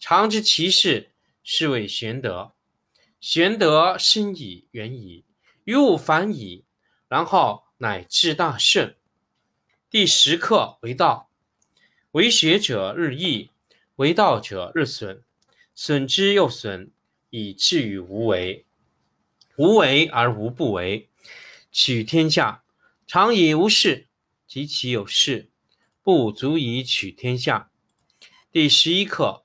常知其事，是谓玄德。玄德深矣，远矣，于物反矣，然后乃至大顺。第十课为道，为学者日益，为道者日损，损之又损，以至于无为。无为而无不为，取天下常以无事，及其有事，不足以取天下。第十一课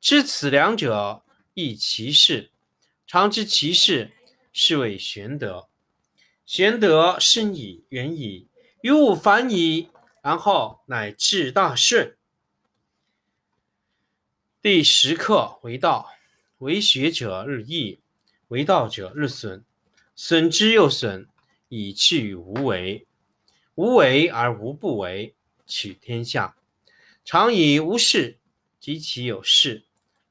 知此两者，亦其事。常知其事，是谓玄德。玄德深矣，远矣，于物反矣，然后乃至大顺。第十课为道，为学者日益。为道者日损，损之又损，以至于无为。无为而无不为，取天下常以无事。及其有事，